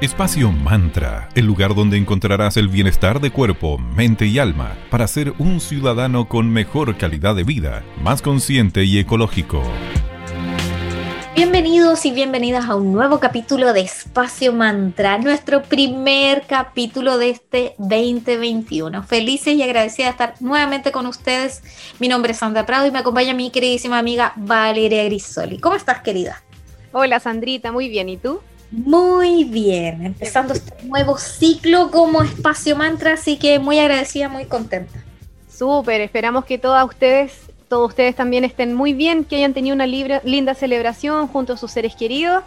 Espacio Mantra, el lugar donde encontrarás el bienestar de cuerpo, mente y alma para ser un ciudadano con mejor calidad de vida, más consciente y ecológico. Bienvenidos y bienvenidas a un nuevo capítulo de Espacio Mantra, nuestro primer capítulo de este 2021. Felices y agradecida de estar nuevamente con ustedes. Mi nombre es Sandra Prado y me acompaña mi queridísima amiga Valeria Grisoli. ¿Cómo estás, querida? Hola, Sandrita, muy bien. ¿Y tú? Muy bien, empezando este nuevo ciclo como espacio mantra, así que muy agradecida, muy contenta. Súper, esperamos que todas ustedes, todos ustedes también estén muy bien, que hayan tenido una linda celebración junto a sus seres queridos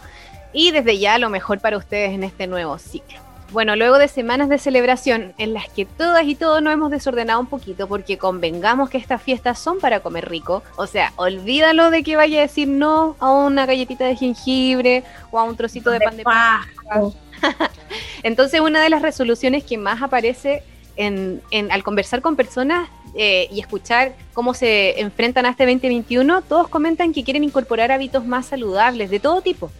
y desde ya lo mejor para ustedes en este nuevo ciclo. Bueno, luego de semanas de celebración en las que todas y todos nos hemos desordenado un poquito porque convengamos que estas fiestas son para comer rico, o sea, olvídalo de que vaya a decir no a una galletita de jengibre o a un trocito de, pan de paja. Entonces, una de las resoluciones que más aparece en, al conversar con personas eh, y escuchar cómo se enfrentan a este 2021, todos comentan que quieren incorporar hábitos más saludables de todo tipo.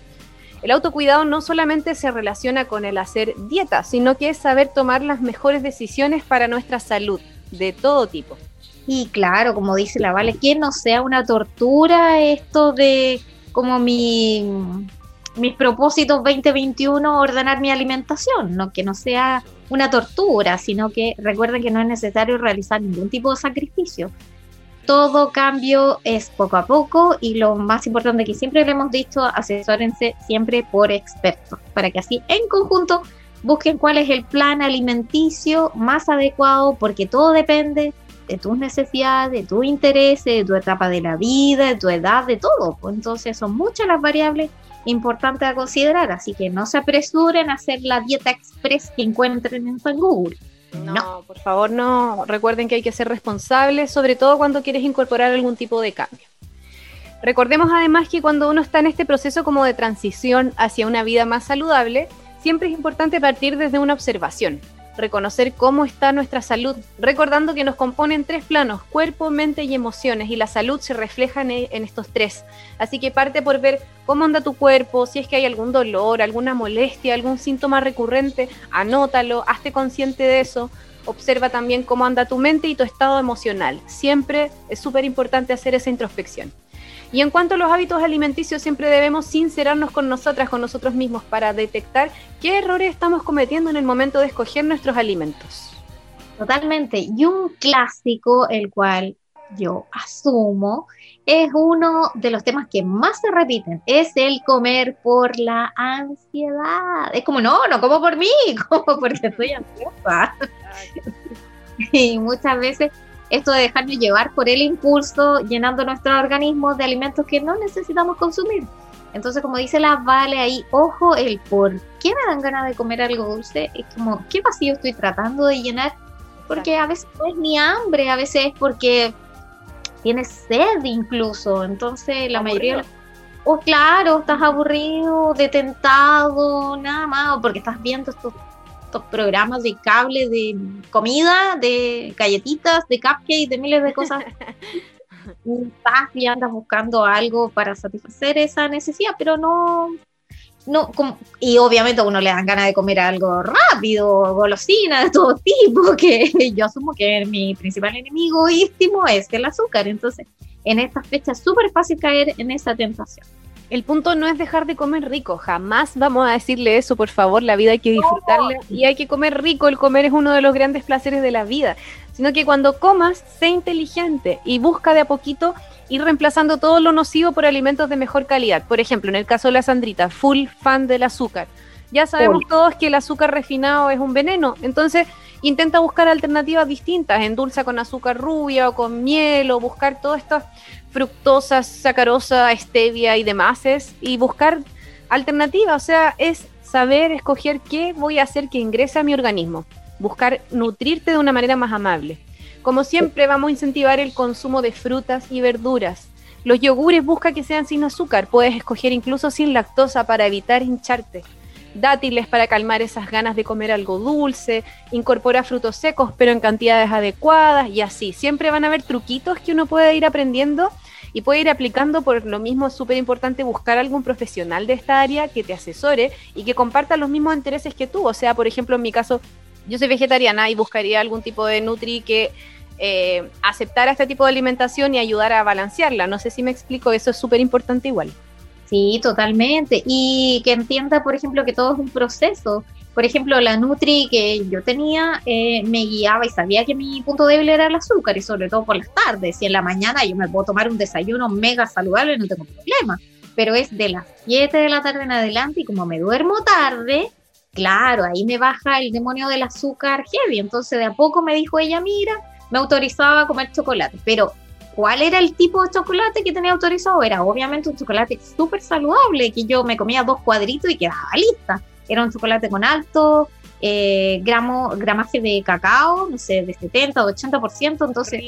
El autocuidado no solamente se relaciona con el hacer dieta, sino que es saber tomar las mejores decisiones para nuestra salud, de todo tipo. Y claro, como dice la Vale, que no sea una tortura esto de como mi, mis propósitos 2021 ordenar mi alimentación, no que no sea una tortura, sino que recuerden que no es necesario realizar ningún tipo de sacrificio todo cambio es poco a poco y lo más importante que siempre le hemos dicho, asesórense siempre por expertos, para que así en conjunto busquen cuál es el plan alimenticio más adecuado, porque todo depende de tus necesidades, de tus intereses, de tu etapa de la vida, de tu edad, de todo. Entonces son muchas las variables importantes a considerar, así que no se apresuren a hacer la dieta express que encuentren en Google. No, por favor, no. Recuerden que hay que ser responsables, sobre todo cuando quieres incorporar algún tipo de cambio. Recordemos además que cuando uno está en este proceso como de transición hacia una vida más saludable, siempre es importante partir desde una observación, reconocer cómo está nuestra salud, recordando que nos componen tres planos, cuerpo, mente y emociones, y la salud se refleja en, e, estos tres. Así que parte por ver cómo anda tu cuerpo, si es que hay algún dolor, alguna molestia, algún síntoma recurrente, anótalo, hazte consciente de eso. Observa también cómo anda tu mente y tu estado emocional. Siempre es súper importante hacer esa introspección. Y en cuanto a los hábitos alimenticios, siempre debemos sincerarnos con nosotras, con nosotros mismos, para detectar qué errores estamos cometiendo en el momento de escoger nuestros alimentos. Totalmente. Y un clásico, el cual yo asumo, es uno de los temas que más se repiten, es el comer por la ansiedad. Es como, no, no como por mí, como porque estoy ansiosa. y muchas veces esto de dejarnos llevar por el impulso, llenando nuestro organismo de alimentos que no necesitamos consumir. Entonces, como dice la Vale ahí, ojo, el por qué me dan ganas de comer algo dulce, es como, ¿qué vacío estoy tratando de llenar? Porque a veces no es ni hambre, a veces es porque tienes sed incluso. Entonces, la mayoría... O oh, claro, estás aburrido, detentado, nada más, o porque estás viendo estos programas de cable de comida, de galletitas, de cupcakes, de miles de cosas. y andas buscando algo para satisfacer esa necesidad, pero no, no, y obviamente a uno le dan ganas de comer algo rápido, golosina de todo tipo, que yo asumo que mi principal enemigo íntimo es el azúcar, entonces en estas fechas es súper fácil caer en esa tentación. El punto no es dejar de comer rico, jamás vamos a decirle eso, por favor, la vida hay que disfrutarla y hay que comer rico, el comer es uno de los grandes placeres de la vida, sino que cuando comas, sé inteligente y busca de a poquito ir reemplazando todo lo nocivo por alimentos de mejor calidad. Por ejemplo, en el caso de la Sandrita, full fan del azúcar. Ya sabemos todos que el azúcar refinado es un veneno, entonces intenta buscar alternativas distintas, endulza con azúcar rubia o con miel o buscar todas estas fructosa, sacarosa, stevia y demás, y buscar alternativas, o sea, es saber escoger qué voy a hacer que ingrese a mi organismo, buscar nutrirte de una manera más amable. Como siempre, vamos a incentivar el consumo de frutas y verduras. Los yogures busca que sean sin azúcar, puedes escoger incluso sin lactosa para evitar hincharte dátiles para calmar esas ganas de comer algo dulce, incorpora frutos secos pero en cantidades adecuadas y así. Siempre van a haber truquitos que uno puede ir aprendiendo y puede ir aplicando por lo mismo, es súper importante buscar algún profesional de esta área que te asesore y que comparta los mismos intereses que tú. O sea, por ejemplo, en mi caso, yo soy vegetariana y buscaría algún tipo de Nutri que eh, aceptara este tipo de alimentación y ayudara a balancearla. No sé si me explico, eso es súper importante igual. Sí, totalmente. Y que entienda, por ejemplo, que todo es un proceso. Por ejemplo, la Nutri que yo tenía eh, me guiaba y sabía que mi punto débil era el azúcar y sobre todo por las tardes. Y en la mañana yo me puedo tomar un desayuno mega saludable, no tengo problema. Pero es de las 7 de la tarde en adelante y como me duermo tarde, claro, ahí me baja el demonio del azúcar heavy. Entonces de a poco me dijo ella, mira, me autorizaba a comer chocolate. Pero ¿cuál era el tipo de chocolate que tenía autorizado? Era obviamente un chocolate súper saludable, que yo me comía dos cuadritos y quedaba lista era un chocolate con alto eh, gramo, gramaje de cacao, no sé, de 70 o 80%, entonces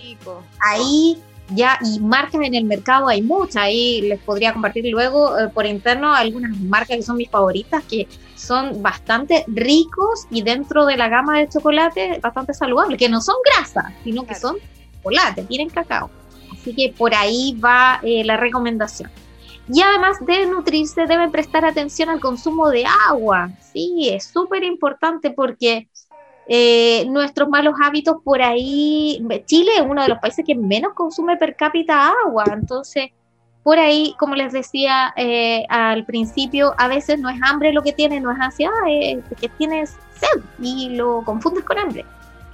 ahí ya, y marcas en el mercado hay muchas, ahí les podría compartir luego eh, por interno algunas marcas que son mis favoritas, que son bastante ricos y dentro de la gama de chocolate bastante saludables, que no son grasas, sino que son chocolate, tienen cacao. Así que por ahí va eh, la recomendación. Y además de nutrirse, deben prestar atención al consumo de agua. Sí, es súper importante porque eh, nuestros malos hábitos por ahí, Chile es uno de los países que menos consume per cápita agua, entonces por ahí, como les decía eh, al principio, a veces no es hambre lo que tienes, no es ansiedad, es que tienes sed y lo confundes con hambre.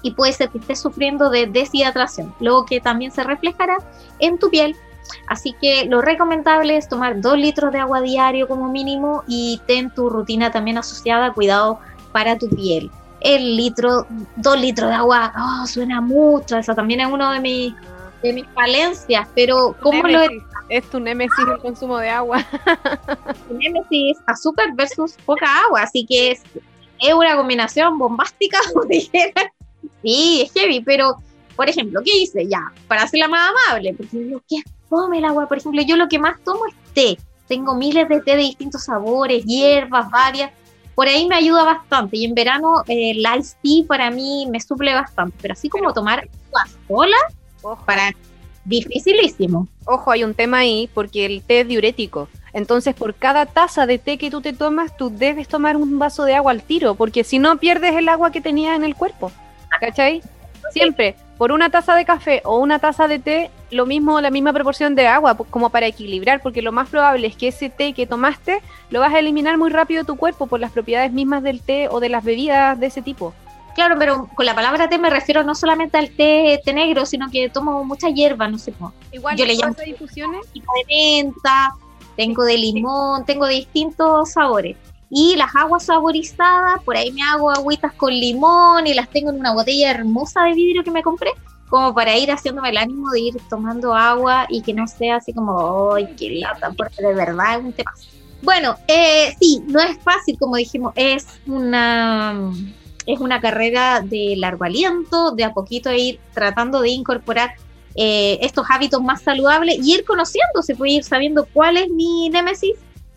Y puede ser que estés sufriendo de deshidratación, lo que también se reflejará en tu piel Así que lo recomendable es tomar dos litros de agua diario como mínimo y ten tu rutina también asociada, cuidado para tu piel. El litro, dos litros de agua, oh, suena mucho, eso también es uno de mis, de mis falencias, pero ¿cómo lo es? tu némesis el consumo de agua. tu némesis, azúcar versus poca agua, así que es, es una combinación bombástica, Sí, es heavy, pero por ejemplo, ¿qué hice? Ya, para hacerla más amable, porque digo, ¿qué tome el agua. Por ejemplo, yo lo que más tomo es té. Tengo miles de té de distintos sabores, hierbas, varias. Por ahí me ayuda bastante. Y en verano eh, el ice tea para mí me suple bastante. Pero así como tomar agua sola, para dificilísimo. Ojo, hay un tema ahí porque el té es diurético. Entonces, por cada taza de té que tú te tomas, tú debes tomar un vaso de agua al tiro, porque si no pierdes el agua que tenías en el cuerpo. ¿Cachai? Siempre, por una taza de café o una taza de té, lo mismo, la misma proporción de agua, como para equilibrar, porque lo más probable es que ese té que tomaste lo vas a eliminar muy rápido de tu cuerpo por las propiedades mismas del té o de las bebidas de ese tipo. Claro, pero con la palabra té me refiero no solamente al té, té negro, sino que tomo mucha hierba, no sé cómo. Igual, yo le llamo difusiones? de menta, tengo de limón, tengo de distintos sabores. Y las aguas saborizadas, por ahí me hago agüitas con limón y las tengo en una botella hermosa de vidrio que me compré como para ir haciéndome el ánimo de ir tomando agua y que no sea así como, ¡ay, qué lata! Porque de verdad es un tema. Bueno, eh, sí, no es fácil, como dijimos, es una, es una carrera de largo aliento, de a poquito ir tratando de incorporar eh, estos hábitos más saludables y ir conociendo, se puede ir sabiendo cuál es mi némesis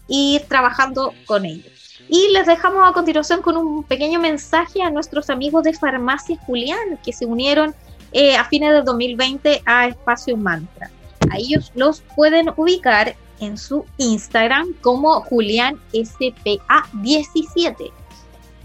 y ir trabajando con ellos. Y les dejamos a continuación con un pequeño mensaje a nuestros amigos de Farmacia Julián que se unieron eh, a fines del 2020 a Espacio Mantra. A ellos los pueden ubicar en su Instagram como Julián SPA17.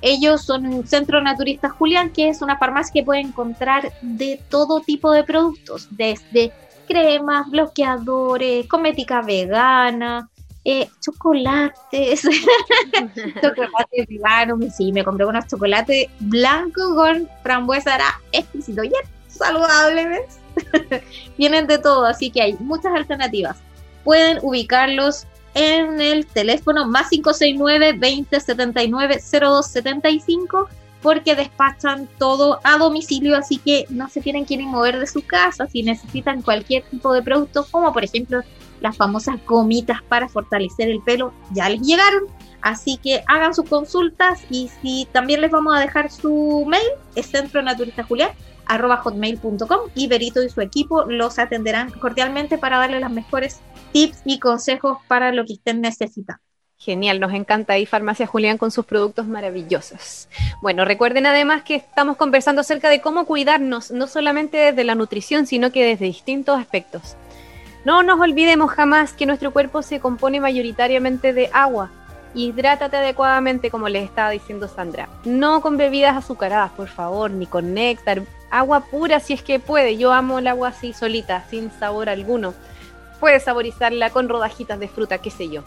Ellos son un centro naturista Julián, que es una farmacia que puede encontrar de todo tipo de productos, desde cremas, bloqueadores, cosmética vegana, eh, chocolates, chocolate vegano, sí, me compré unos chocolates blancos con frambuesa, era exquisito. Y saludables, vienen de todo, así que hay muchas alternativas. Pueden ubicarlos en el teléfono más 569 2079 0275 porque despachan todo a domicilio, así que no se tienen que mover de su casa si necesitan cualquier tipo de producto, como por ejemplo las famosas gomitas para fortalecer el pelo, ya les llegaron. Así que hagan sus consultas y si también les vamos a dejar su mail, es Centro Naturista Julián, arroba hotmail.com y Berito y su equipo los atenderán cordialmente para darles los mejores tips y consejos para lo que estén necesitando. Genial, nos encanta ahí Farmacia Julián con sus productos maravillosos. Bueno, recuerden además que estamos conversando acerca de cómo cuidarnos, no solamente desde la nutrición, sino que desde distintos aspectos. No nos olvidemos jamás que nuestro cuerpo se compone mayoritariamente de agua. Hidrátate adecuadamente, como les estaba diciendo Sandra. No con bebidas azucaradas, por favor, ni con néctar. Agua pura si es que puede. Yo amo el agua así solita, sin sabor alguno. Puedes saborizarla con rodajitas de fruta, qué sé yo.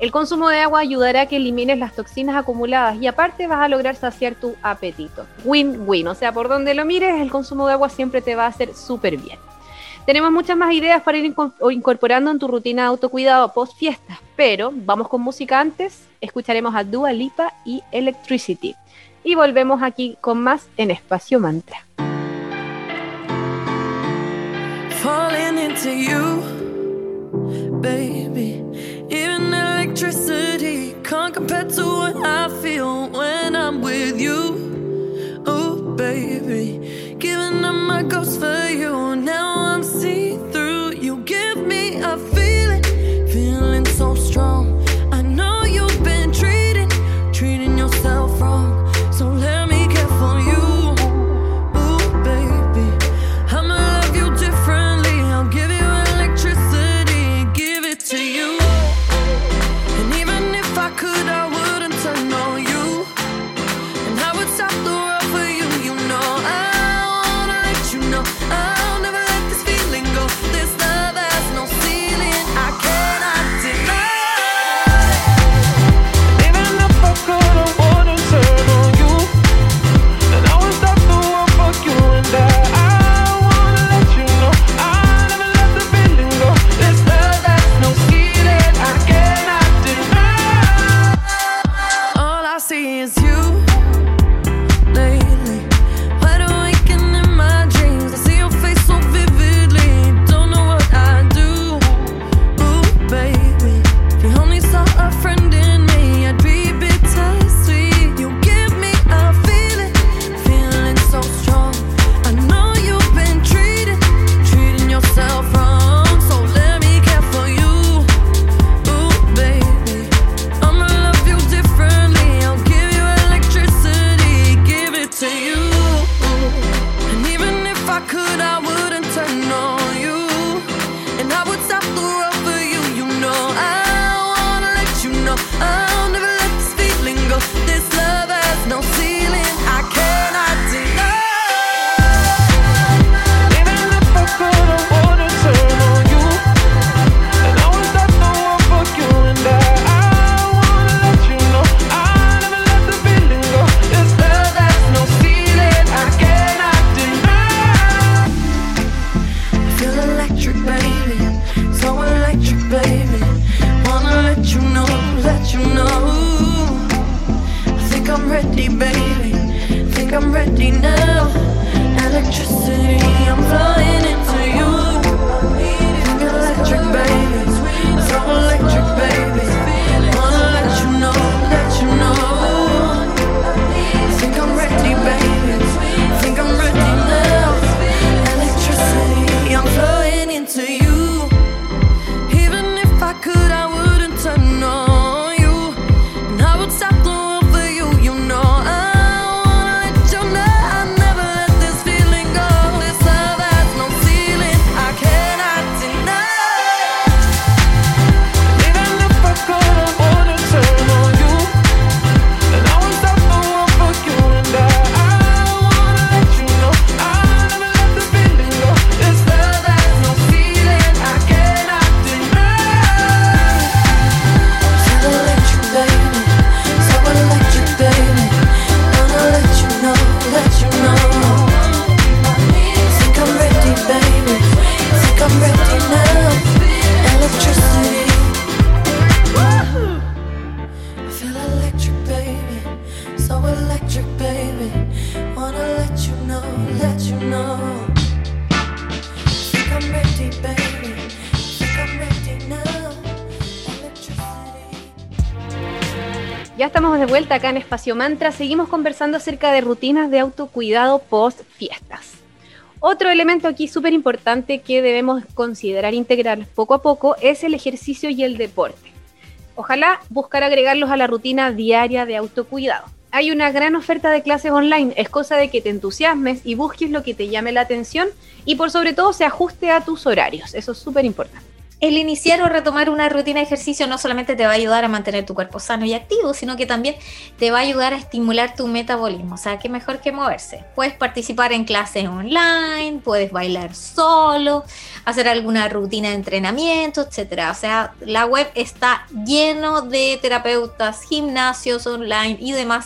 El consumo de agua ayudará a que elimines las toxinas acumuladas y aparte vas a lograr saciar tu apetito. Win-win, o sea, por donde lo mires, el consumo de agua siempre te va a hacer súper bien. Tenemos muchas más ideas para ir incorporando en tu rutina de autocuidado post fiestas, pero vamos con música antes. Escucharemos a Dua Lipa y Electricity. Y volvemos aquí con más en Espacio Mantra. Falling into you, baby. Even electricity can't compare to what I feel when I'm with you. Oh, baby. Giving up my ghost for you. Now acá en Espacio Mantra seguimos conversando acerca de rutinas de autocuidado post fiestas. Otro elemento aquí súper importante que debemos considerar integrar poco a poco es el ejercicio y el deporte. Ojalá buscar agregarlos a la rutina diaria de autocuidado. hay una gran oferta de clases online. Es cosa de que te entusiasmes y busques lo que te llame la atención y por sobre todo se ajuste a tus horarios. Eso es súper importante el iniciar o retomar una rutina de ejercicio no solamente te va a ayudar a mantener tu cuerpo sano y activo, sino que también te va a ayudar a estimular tu metabolismo. O sea, qué mejor que moverse. Puedes participar en clases online, puedes bailar solo, hacer alguna rutina de entrenamiento, etc. O sea, la web está lleno de terapeutas, gimnasios online y demás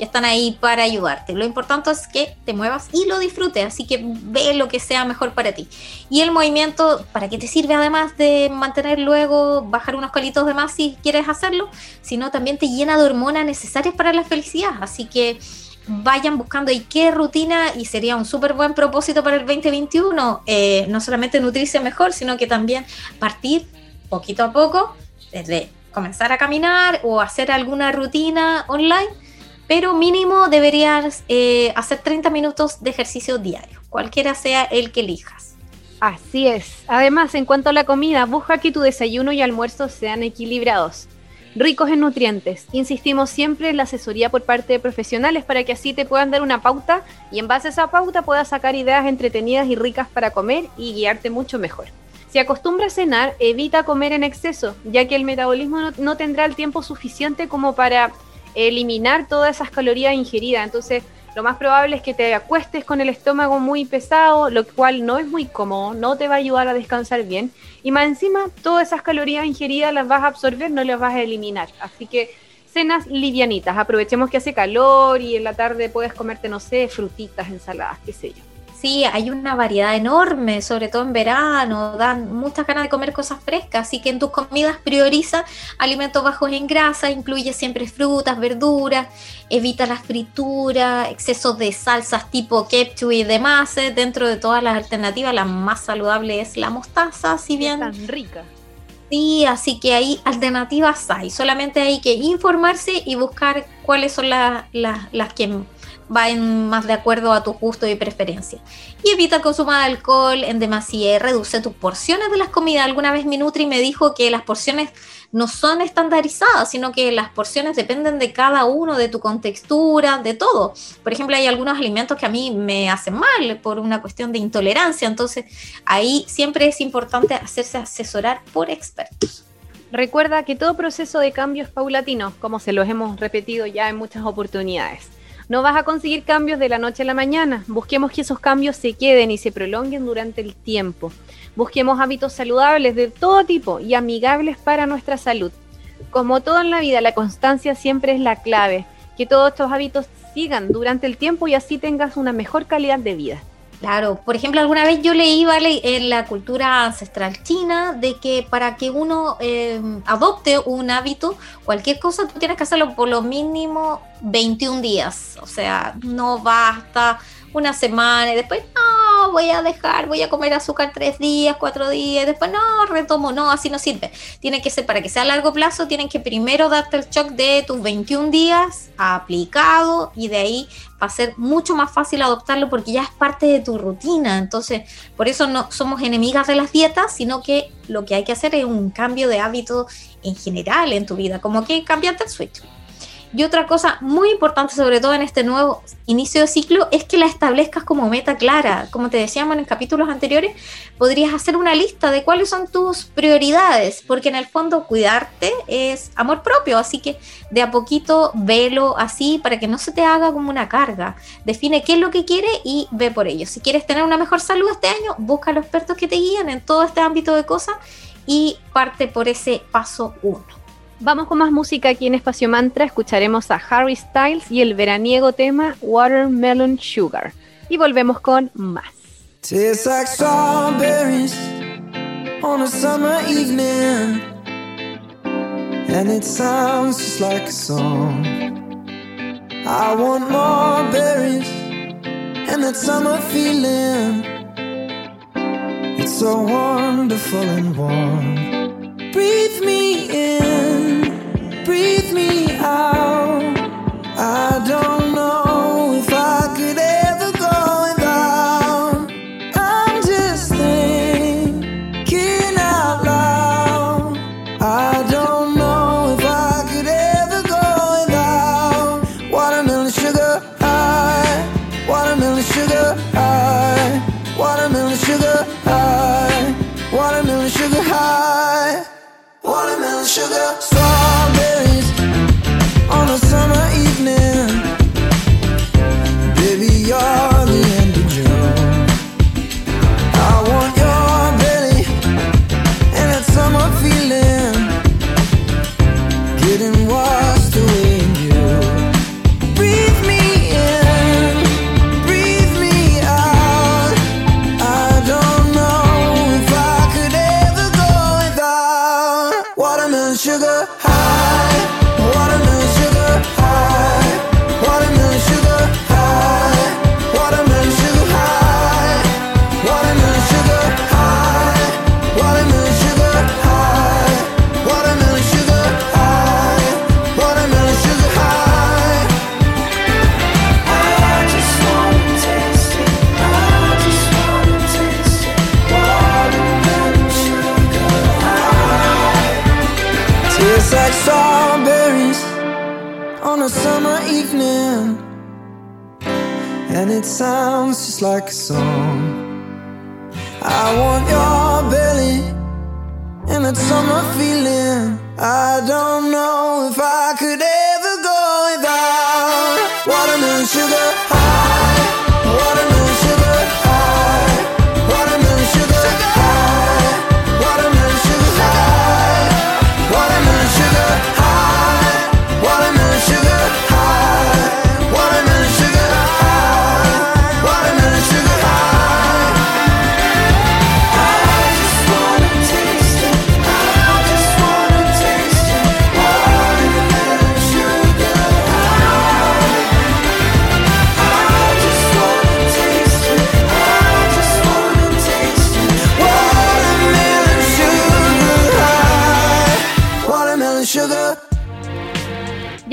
que están ahí para ayudarte. Lo importante es que te muevas y lo disfrutes, así que ve lo que sea mejor para ti. Y el movimiento, ¿para qué te sirve además de mantener luego, bajar unos colitos de más si quieres hacerlo? Sino también te llena de hormonas necesarias para la felicidad, así que vayan buscando y qué rutina y sería un súper buen propósito para el 2021, eh, no solamente nutrirse mejor, sino que también partir poquito a poco desde comenzar a caminar o hacer alguna rutina online pero mínimo deberías eh, hacer 30 minutos de ejercicio diario, cualquiera sea el que elijas. Así es. Además, en cuanto a la comida, busca que tu desayuno y almuerzo sean equilibrados, ricos en nutrientes. Insistimos siempre en la asesoría por parte de profesionales para que así te puedan dar una pauta y en base a esa pauta puedas sacar ideas entretenidas y ricas para comer y guiarte mucho mejor. Si acostumbras a cenar, evita comer en exceso, ya que el metabolismo no tendrá el tiempo suficiente como para eliminar todas esas calorías ingeridas. Entonces, lo más probable es que te acuestes con el estómago muy pesado, lo cual no es muy cómodo, no te va a ayudar a descansar bien. Y más encima, todas esas calorías ingeridas las vas a absorber, no las vas a eliminar. Así que cenas livianitas, aprovechemos que hace calor y en la tarde puedes comerte, no sé, frutitas, ensaladas, qué sé yo. Sí, hay una variedad enorme, sobre todo en verano, dan muchas ganas de comer cosas frescas, así que en tus comidas prioriza alimentos bajos en grasa, incluye siempre frutas, verduras, evita la fritura, excesos de salsas tipo ketchup y demás, eh, dentro de todas las alternativas la más saludable es la mostaza, si bien... Es tan rica. Sí, así que hay alternativas hay, solamente hay que informarse y buscar cuáles son las que van más de acuerdo a tu gusto y preferencia. Y evita de alcohol en demasía, reduce tus porciones de las comidas. Alguna vez mi Nutri me dijo que las porciones no son estandarizadas, sino que las porciones dependen de cada uno, de tu contextura, de todo. Por ejemplo, hay algunos alimentos que a mí me hacen mal por una cuestión de intolerancia, entonces ahí siempre es importante hacerse asesorar por expertos. Recuerda que todo proceso de cambio es paulatino, como se los hemos repetido ya en muchas oportunidades. No vas a conseguir cambios de la noche a la mañana. Busquemos que esos cambios se queden y se prolonguen durante el tiempo. Busquemos hábitos saludables de todo tipo y amigables para nuestra salud. Como todo en la vida, la constancia siempre es la clave. Que todos estos hábitos sigan durante el tiempo y así tengas una mejor calidad de vida. Claro, por ejemplo, alguna vez yo leí en la cultura ancestral china de que para que uno eh, adopte un hábito, cualquier cosa, tú tienes que hacerlo por lo mínimo 21 días. O sea, no basta una semana y después, no, voy a dejar, voy a comer azúcar tres días, cuatro días, después, no, retomo, no, así no sirve. Tiene que ser, para que sea a largo plazo, tienen que primero darte el shock de tus 21 días aplicado y de ahí va a ser mucho más fácil adoptarlo porque ya es parte de tu rutina. Entonces, por eso no somos enemigas de las dietas, sino que lo que hay que hacer es un cambio de hábito en general en tu vida, como que cambiarte el switch. Y otra cosa muy importante, sobre todo en este nuevo inicio de ciclo, es que la establezcas como meta clara. Como te decíamos en capítulos anteriores, podrías hacer una lista de cuáles son tus prioridades, porque en el fondo cuidarte es amor propio, así que de a poquito velo así para que no se te haga como una carga. Define qué es lo que quieres y ve por ello. Si quieres tener una mejor salud este año, busca a los expertos que te guían en todo este ámbito de cosas y parte por ese paso uno. Vamos con más música aquí en Espacio Mantra. Escucharemos a Harry Styles y el veraniego tema Watermelon Sugar. Y volvemos con más. Tastes like strawberries on a summer evening. And it sounds just like a song. I want more berries and that summer feeling. It's so wonderful and warm. Breathe me in. Breathe me out. I don't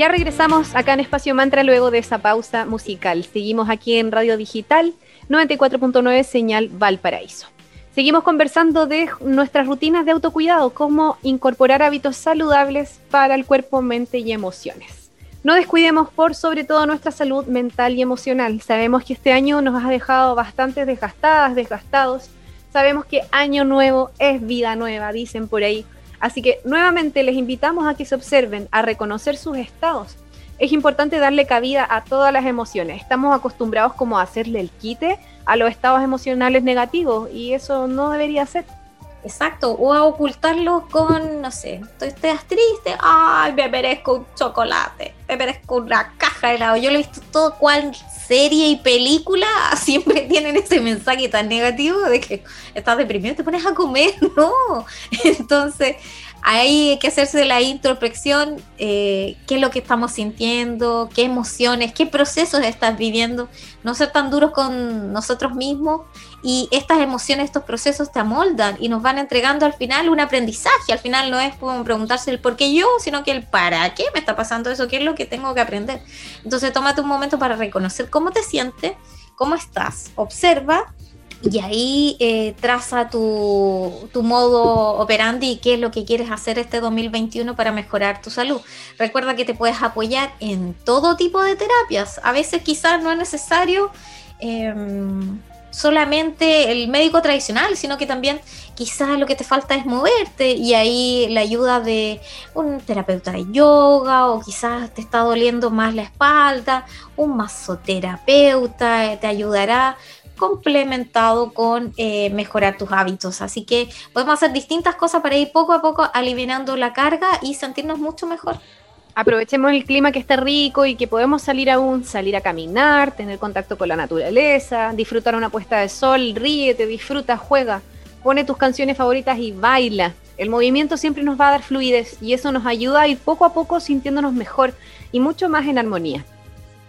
regresamos acá en Espacio Mantra luego de esa pausa musical. Seguimos aquí en Radio Digital 94.9 Señal Valparaíso. Seguimos conversando de nuestras rutinas de autocuidado, cómo incorporar hábitos saludables para el cuerpo, mente y emociones. No descuidemos por sobre todo nuestra salud mental y emocional. Sabemos que este año nos ha dejado bastante desgastadas, desgastados. Sabemos que año nuevo es vida nueva, dicen por ahí. Así que nuevamente les invitamos a que se observen, a reconocer sus estados. Es importante darle cabida a todas las emociones. Estamos acostumbrados como a hacerle el quite a los estados emocionales negativos y eso no debería ser. Exacto, o a ocultarlo con, no sé, estás triste, ay, me merezco un chocolate, me merezco una caja de helado. Yo lo he visto todo cual serie y película, siempre tienen ese mensaje tan negativo de que estás deprimido te pones a comer, no. Entonces, Ahí hay que hacerse la introspección, eh, qué es lo que estamos sintiendo, qué emociones, qué procesos estás viviendo, no ser tan duros con nosotros mismos. Y estas emociones, estos procesos te amoldan y nos van entregando al final un aprendizaje, al final no es como preguntarse el por qué yo, sino que el para qué me está pasando eso, qué es lo que tengo que aprender. Entonces tómate un momento para reconocer cómo te sientes, cómo estás, observa y ahí eh, traza tu, tu, modo operandi y qué es lo que quieres hacer este 2021 para mejorar tu salud. Recuerda que te puedes apoyar en todo tipo de terapias. A veces quizás no es necesario em, solamente el médico tradicional, sino que también quizás lo que te falta es moverte y ahí la ayuda de un terapeuta de yoga o quizás te está doliendo más la espalda, un masoterapeuta te ayudará complementado con eh, mejorar tus hábitos. Así que podemos hacer distintas cosas para ir poco a poco aliviando la carga y sentirnos mucho mejor. Aprovechemos el clima que está rico y que podemos salir aún, salir a caminar, tener contacto con la naturaleza, disfrutar una puesta de sol, ríete, disfruta, juega, pone tus canciones favoritas y baila. El movimiento siempre nos va a dar fluidez y eso nos ayuda a ir poco a poco sintiéndonos mejor y mucho más en armonía.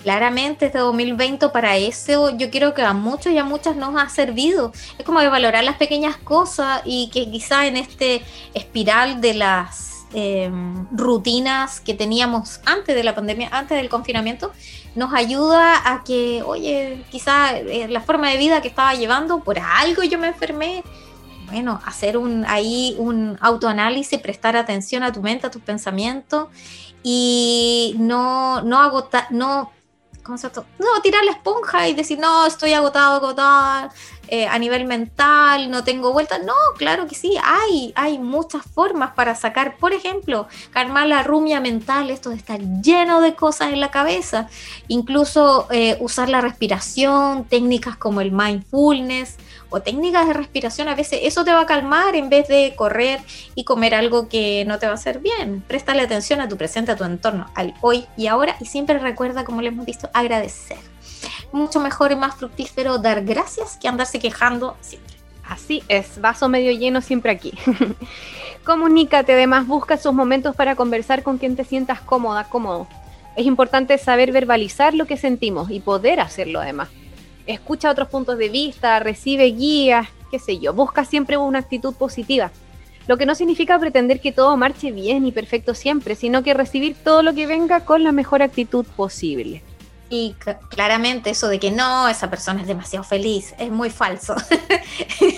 Claramente este 2020 para eso yo creo que a muchos y a muchas nos ha servido. Es como de valorar las pequeñas cosas y que quizá en este espiral de las em, rutinas que teníamos antes de la pandemia, antes del confinamiento, nos ayuda a que, oye, quizá eh, la forma de vida que estaba llevando, por algo yo me enfermé, bueno, hacer un ahí un autoanálisis, prestar atención a tu mente, a tus pensamientos y no, no agotar, no no, tirar la esponja y decir, no, estoy agotado, agotado, eh, a nivel mental, no tengo vuelta. No, claro que sí, hay, hay muchas formas para sacar, por ejemplo, calmar la rumia mental, esto de estar lleno de cosas en la cabeza, incluso eh, usar la respiración, técnicas como el mindfulness o técnicas de respiración, a veces eso te va a calmar en vez de correr y comer algo que no te va a hacer bien. Préstale atención a tu presente, a tu entorno, al hoy y ahora y siempre recuerda, como le hemos visto, agradecer mucho mejor y más fructífero dar gracias que andarse quejando siempre. Así es, vaso medio lleno siempre aquí. Comunícate, además busca esos momentos para conversar con quien te sientas cómoda, cómodo. Es importante saber verbalizar lo que sentimos y poder hacerlo además. Escucha otros puntos de vista, recibe guías, qué sé yo, busca siempre una actitud positiva. Lo que no significa pretender que todo marche bien y perfecto siempre, sino que recibir todo lo que venga con la mejor actitud posible. Y claramente eso de que no, esa persona es demasiado feliz, es muy falso.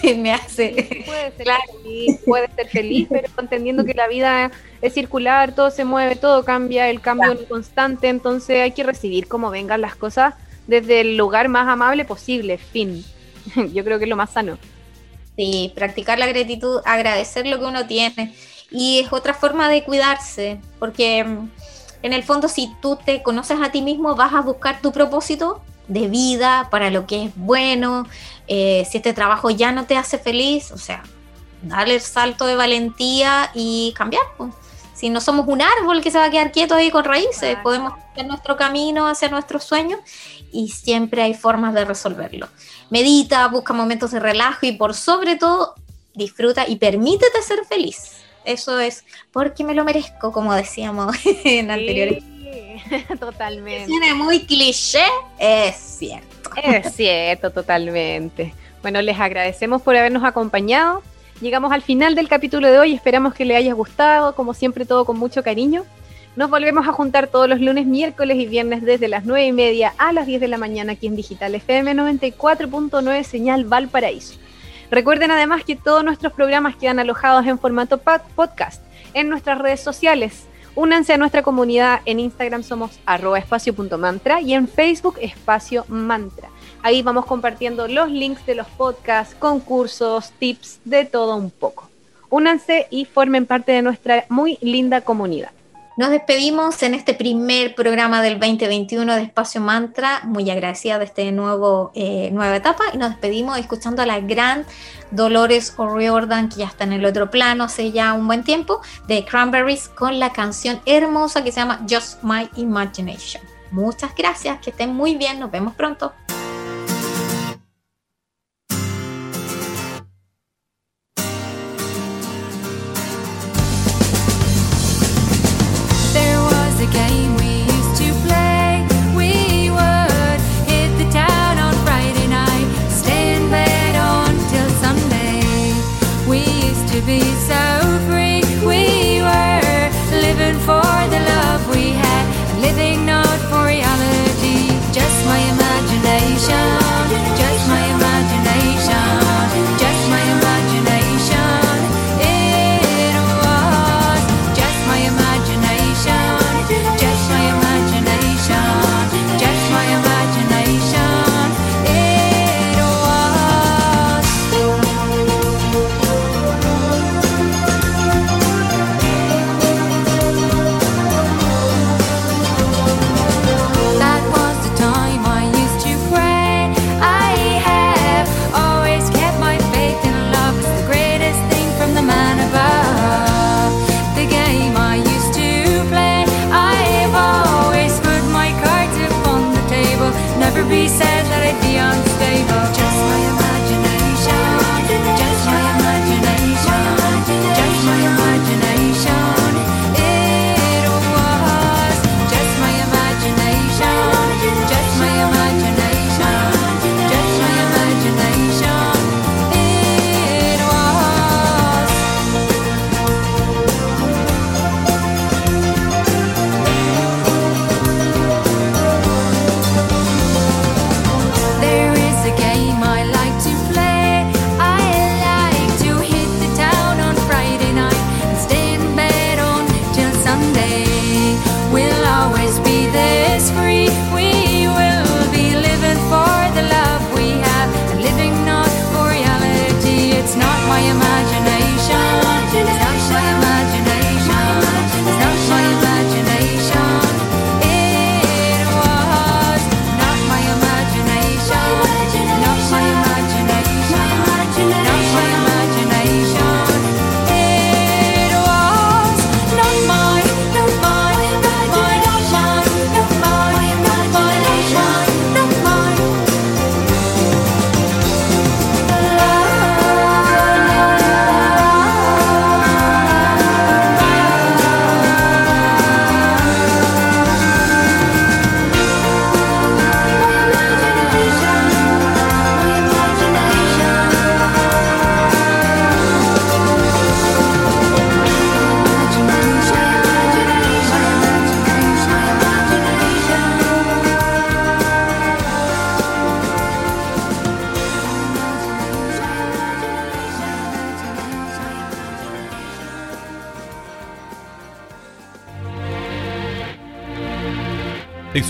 Me hace... puede, ser feliz, puede ser feliz, pero entendiendo que la vida es circular, todo se mueve, todo cambia, el cambio es constante, entonces hay que recibir como vengan las cosas desde el lugar más amable posible, fin. Yo creo que es lo más sano. Sí, practicar la gratitud, agradecer lo que uno tiene. Y es otra forma de cuidarse, porque mm, en el fondo si tú te conoces a ti mismo vas a buscar tu propósito de vida para lo que es bueno. Eh, si este trabajo ya no te hace feliz, o sea, darle el salto de valentía y cambiar. Pues. Si no somos un árbol que se va a quedar quieto ahí con raíces, podemos hacer nuestro camino hacia nuestros sueños y siempre hay formas de resolverlo. Medita, busca momentos de relajo y por sobre todo disfruta y permítete ser feliz. Eso es porque me lo merezco, como decíamos en anteriores. totalmente. Tiene muy cliché, es cierto. Es cierto, totalmente. Bueno, les agradecemos por habernos acompañado. Llegamos al final del capítulo de hoy, esperamos que les haya gustado, como siempre todo con mucho cariño. Nos volvemos a juntar todos los lunes, miércoles y viernes desde las 9 y media a las 10 de la mañana aquí en Digital FM 94.9 Señal Valparaíso. Recuerden además que todos nuestros programas quedan alojados en formato podcast en nuestras redes sociales. Únanse a nuestra comunidad. En Instagram somos arroba espacio.mantra y en Facebook espacio mantra. Ahí vamos compartiendo los links de los podcasts, concursos, tips, de todo un poco. Únanse y formen parte de nuestra muy linda comunidad. Nos despedimos en este primer programa del 2021 de Espacio Mantra, muy agradecida de esta eh, nueva etapa y nos despedimos escuchando a la gran Dolores O'Riordan, que ya está en el otro plano hace ya un buen tiempo, de Cranberries con la canción hermosa que se llama Just My Imagination. Muchas gracias, que estén muy bien, nos vemos pronto.